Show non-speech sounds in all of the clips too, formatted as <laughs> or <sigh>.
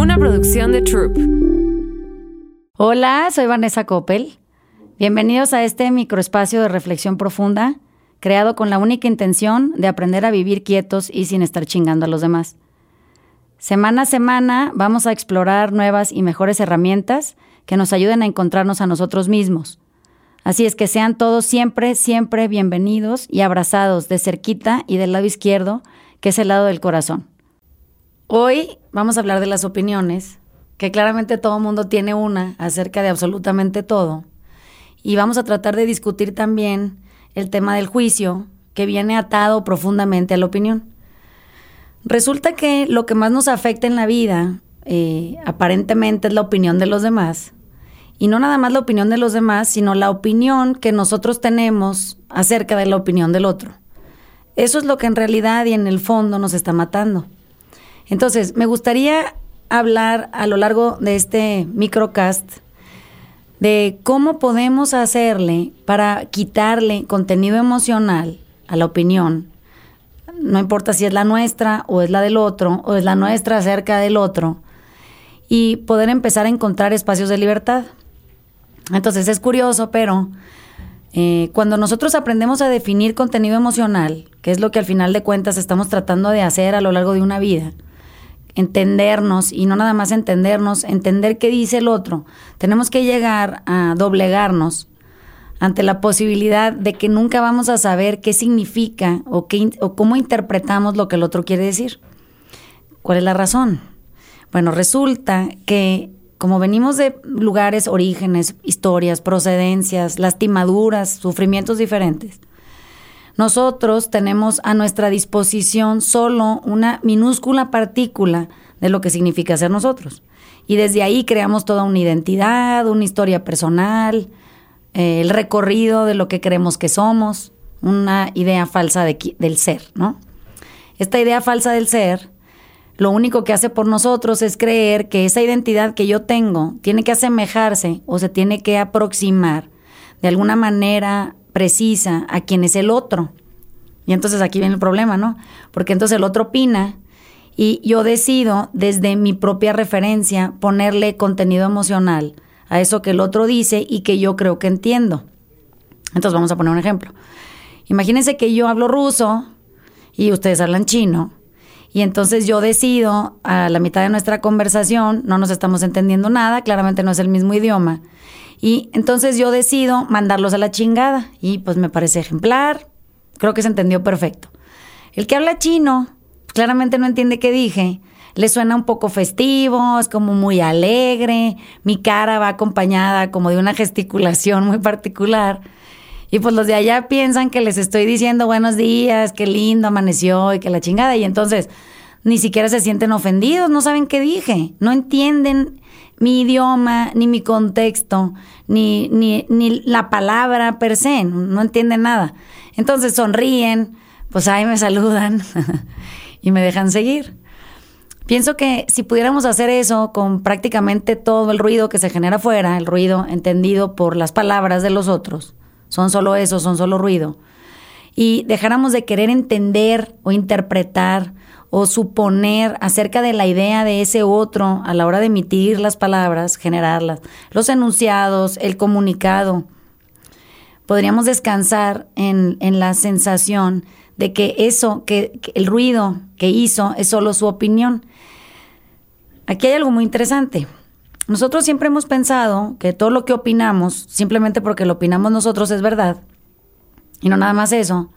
una producción de Troop. Hola, soy Vanessa Coppel. Bienvenidos a este microespacio de reflexión profunda, creado con la única intención de aprender a vivir quietos y sin estar chingando a los demás. Semana a semana vamos a explorar nuevas y mejores herramientas que nos ayuden a encontrarnos a nosotros mismos. Así es que sean todos siempre, siempre bienvenidos y abrazados de cerquita y del lado izquierdo, que es el lado del corazón. Hoy vamos a hablar de las opiniones, que claramente todo el mundo tiene una acerca de absolutamente todo. Y vamos a tratar de discutir también el tema del juicio, que viene atado profundamente a la opinión. Resulta que lo que más nos afecta en la vida, eh, aparentemente, es la opinión de los demás. Y no nada más la opinión de los demás, sino la opinión que nosotros tenemos acerca de la opinión del otro. Eso es lo que en realidad y en el fondo nos está matando. Entonces, me gustaría hablar a lo largo de este microcast de cómo podemos hacerle para quitarle contenido emocional a la opinión. No importa si es la nuestra o es la del otro o es la nuestra acerca del otro. Y poder empezar a encontrar espacios de libertad. Entonces es curioso, pero eh, cuando nosotros aprendemos a definir contenido emocional, que es lo que al final de cuentas estamos tratando de hacer a lo largo de una vida, entendernos y no nada más entendernos, entender qué dice el otro, tenemos que llegar a doblegarnos ante la posibilidad de que nunca vamos a saber qué significa o, qué, o cómo interpretamos lo que el otro quiere decir. ¿Cuál es la razón? Bueno, resulta que como venimos de lugares, orígenes, historias, procedencias, lastimaduras, sufrimientos diferentes, nosotros tenemos a nuestra disposición solo una minúscula partícula de lo que significa ser nosotros. Y desde ahí creamos toda una identidad, una historia personal, eh, el recorrido de lo que creemos que somos, una idea falsa del ser, ¿no? Esta idea falsa del ser lo único que hace por nosotros es creer que esa identidad que yo tengo tiene que asemejarse o se tiene que aproximar de alguna manera precisa a quien es el otro. Y entonces aquí viene el problema, ¿no? Porque entonces el otro opina y yo decido desde mi propia referencia ponerle contenido emocional a eso que el otro dice y que yo creo que entiendo. Entonces vamos a poner un ejemplo. Imagínense que yo hablo ruso y ustedes hablan chino y entonces yo decido, a la mitad de nuestra conversación, no nos estamos entendiendo nada, claramente no es el mismo idioma. Y entonces yo decido mandarlos a la chingada. Y pues me parece ejemplar. Creo que se entendió perfecto. El que habla chino, claramente no entiende qué dije. Le suena un poco festivo, es como muy alegre. Mi cara va acompañada como de una <laughs> gesticulación muy particular. Y pues los de allá piensan que les estoy diciendo buenos días, qué lindo amaneció y que la chingada. Y entonces ni siquiera se sienten ofendidos, no saben qué dije, no entienden mi idioma, ni mi contexto, ni, ni, ni la palabra per se, no entienden nada. Entonces sonríen, pues ahí me saludan <laughs> y me dejan seguir. Pienso que si pudiéramos hacer eso con prácticamente todo el ruido que se genera afuera, el ruido entendido por las palabras de los otros, son solo eso, son solo ruido. Y dejáramos de querer entender o interpretar o suponer acerca de la idea de ese otro a la hora de emitir las palabras, generarlas, los enunciados, el comunicado. Podríamos descansar en, en la sensación de que eso, que, que el ruido que hizo es solo su opinión. Aquí hay algo muy interesante. Nosotros siempre hemos pensado que todo lo que opinamos, simplemente porque lo opinamos nosotros, es verdad. Y no nada más eso.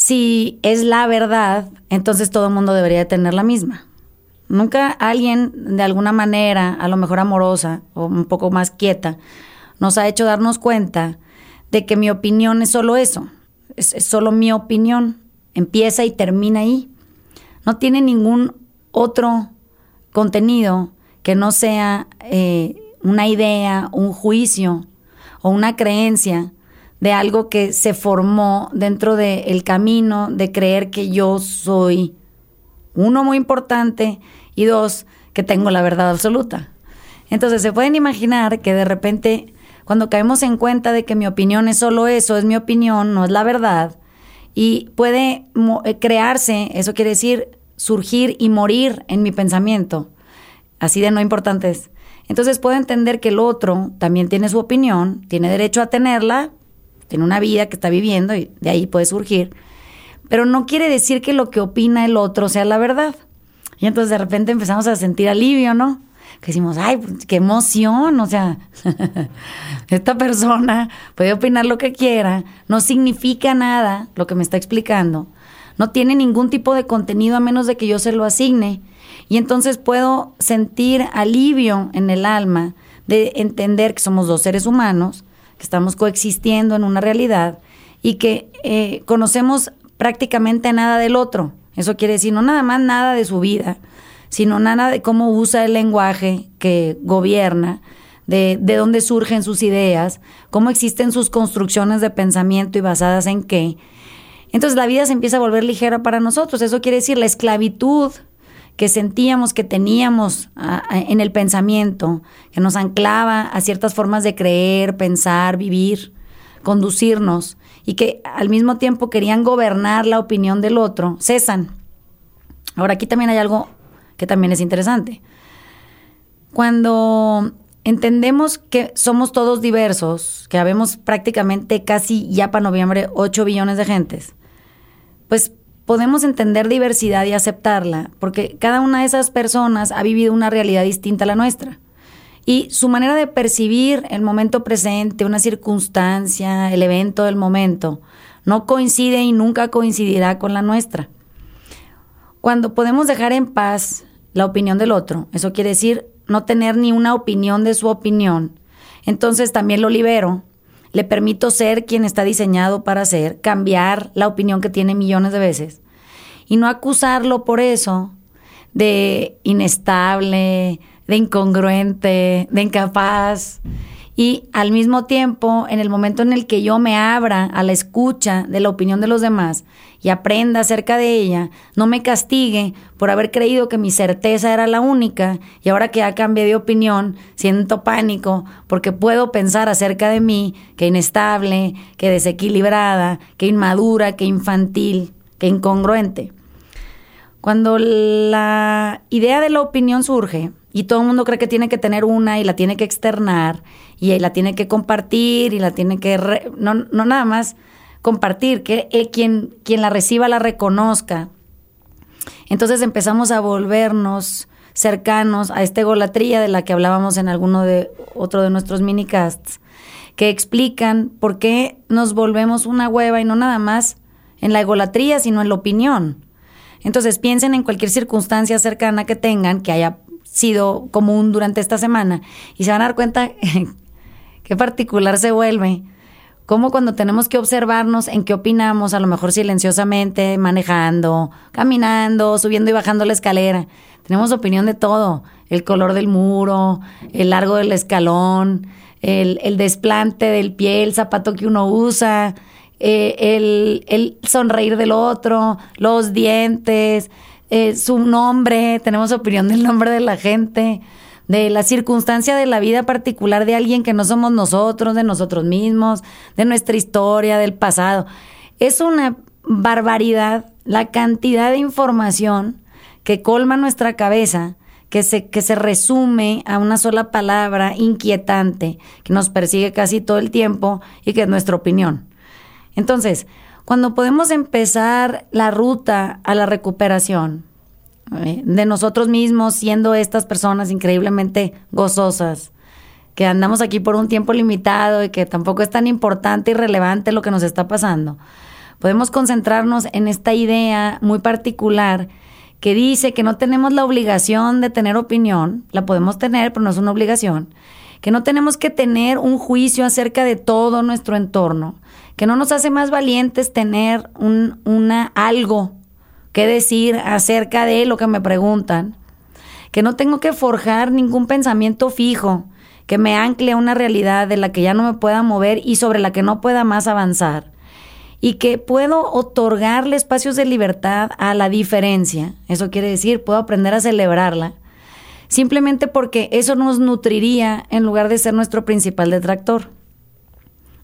Si es la verdad, entonces todo el mundo debería tener la misma. Nunca alguien, de alguna manera, a lo mejor amorosa o un poco más quieta, nos ha hecho darnos cuenta de que mi opinión es solo eso. Es, solo mi opinión. Empieza y termina ahí. No tiene ningún otro contenido que no sea eh, una idea, un juicio o una creencia de algo que se formó dentro del camino de creer que yo soy, uno, muy importante y dos, que tengo la verdad absoluta. Entonces se pueden imaginar que de repente cuando caemos en cuenta de que mi opinión es solo eso, es mi opinión, no es la verdad, y puede eh, crearse, eso quiere decir surgir y morir en mi pensamiento, así de no importantes. Entonces puedo entender que el otro también tiene su opinión, tiene derecho a tenerla, tiene una vida que está viviendo y de ahí puede surgir, pero no quiere decir que lo que opina el otro sea la verdad. Y entonces de repente empezamos a sentir alivio, ¿no? Que decimos, ay, pues, qué emoción, o sea, <laughs> esta persona puede opinar lo que quiera, no significa nada lo que me está explicando, no tiene ningún tipo de contenido a menos de que yo se lo asigne. Y entonces puedo sentir alivio en el alma de entender que somos dos seres humanos, que estamos coexistiendo en una realidad y que eh, conocemos prácticamente nada del otro. Eso quiere decir no nada más nada de su vida, sino nada de cómo usa el lenguaje que gobierna, de, de dónde surgen sus ideas, cómo existen sus construcciones de pensamiento y basadas en qué. Entonces la vida se empieza a volver ligera para nosotros. Eso quiere decir la esclavitud que sentíamos que teníamos en el pensamiento, que nos anclaba a ciertas formas de creer, pensar, vivir, conducirnos, y que al mismo tiempo querían gobernar la opinión del otro, cesan. Ahora aquí también hay algo que también es interesante. Cuando entendemos que somos todos diversos, que habemos prácticamente casi ya para noviembre 8 billones de gentes, pues podemos entender diversidad y aceptarla, porque cada una de esas personas ha vivido una realidad distinta a la nuestra. Y su manera de percibir el momento presente, una circunstancia, el evento del momento, no coincide y nunca coincidirá con la nuestra. Cuando podemos dejar en paz la opinión del otro, eso quiere decir no tener ni una opinión de su opinión, entonces también lo libero le permito ser quien está diseñado para ser, cambiar la opinión que tiene millones de veces y no acusarlo por eso de inestable, de incongruente, de incapaz. Y al mismo tiempo, en el momento en el que yo me abra a la escucha de la opinión de los demás y aprenda acerca de ella, no me castigue por haber creído que mi certeza era la única y ahora que ya cambié de opinión, siento pánico porque puedo pensar acerca de mí que inestable, que desequilibrada, que inmadura, que infantil, que incongruente. Cuando la idea de la opinión surge, y todo el mundo cree que tiene que tener una y la tiene que externar y la tiene que compartir y la tiene que... no, no nada más compartir, que quien, quien la reciba la reconozca. Entonces empezamos a volvernos cercanos a esta egolatría de la que hablábamos en alguno de otro de nuestros minicasts, que explican por qué nos volvemos una hueva y no nada más en la egolatría, sino en la opinión. Entonces piensen en cualquier circunstancia cercana que tengan que haya sido común durante esta semana y se van a dar cuenta qué particular se vuelve. Como cuando tenemos que observarnos en qué opinamos, a lo mejor silenciosamente, manejando, caminando, subiendo y bajando la escalera. Tenemos opinión de todo, el color del muro, el largo del escalón, el, desplante del pie, el zapato que uno usa, eh, el, el sonreír del otro, los dientes, eh, su nombre, tenemos opinión del nombre de la gente, de la circunstancia de la vida particular de alguien que no somos nosotros, de nosotros mismos, de nuestra historia, del pasado. Es una barbaridad la cantidad de información que colma nuestra cabeza, que se, que se resume a una sola palabra inquietante, que nos persigue casi todo el tiempo y que es nuestra opinión. Entonces, cuando podemos empezar la ruta a la recuperación de nosotros mismos, siendo estas personas increíblemente gozosas, que andamos aquí por un tiempo limitado y que tampoco es tan importante y relevante lo que nos está pasando, podemos concentrarnos en esta idea muy particular que dice que no tenemos la obligación de tener opinión, la podemos tener, pero no es una obligación, que no tenemos que tener un juicio acerca de todo nuestro entorno, que no nos hace más valientes tener un, una algo que decir acerca de lo que me preguntan, que no tengo que forjar ningún pensamiento fijo que me ancle a una realidad de la que ya no me pueda mover y sobre la que no pueda más avanzar, y que puedo otorgarle espacios de libertad a la diferencia, eso quiere decir, puedo aprender a celebrarla, simplemente porque eso nos nutriría en lugar de ser nuestro principal detractor.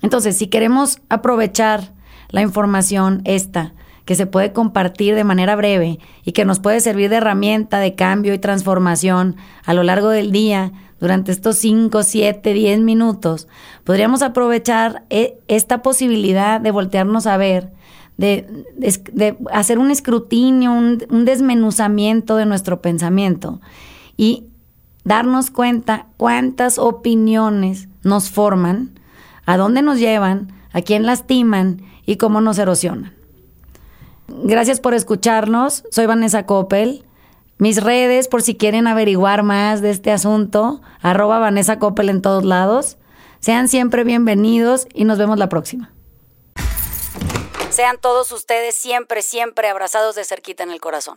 Entonces, si queremos aprovechar la información esta que se puede compartir de manera breve y que nos puede servir de herramienta de cambio y transformación a lo largo del día durante estos 5, 7, 10 minutos, podríamos aprovechar eh, esta posibilidad de voltearnos a ver, de, hacer un escrutinio, un, un desmenuzamiento de nuestro pensamiento y darnos cuenta cuántas opiniones nos forman, a dónde nos llevan, a quién lastiman y cómo nos erosionan. Gracias por escucharnos. Soy Vanessa Coppel. Mis redes, por si quieren averiguar más de este asunto, arroba Vanessa Coppel en todos lados. Sean siempre bienvenidos y nos vemos la próxima. Sean todos ustedes siempre, siempre abrazados de cerquita en el corazón.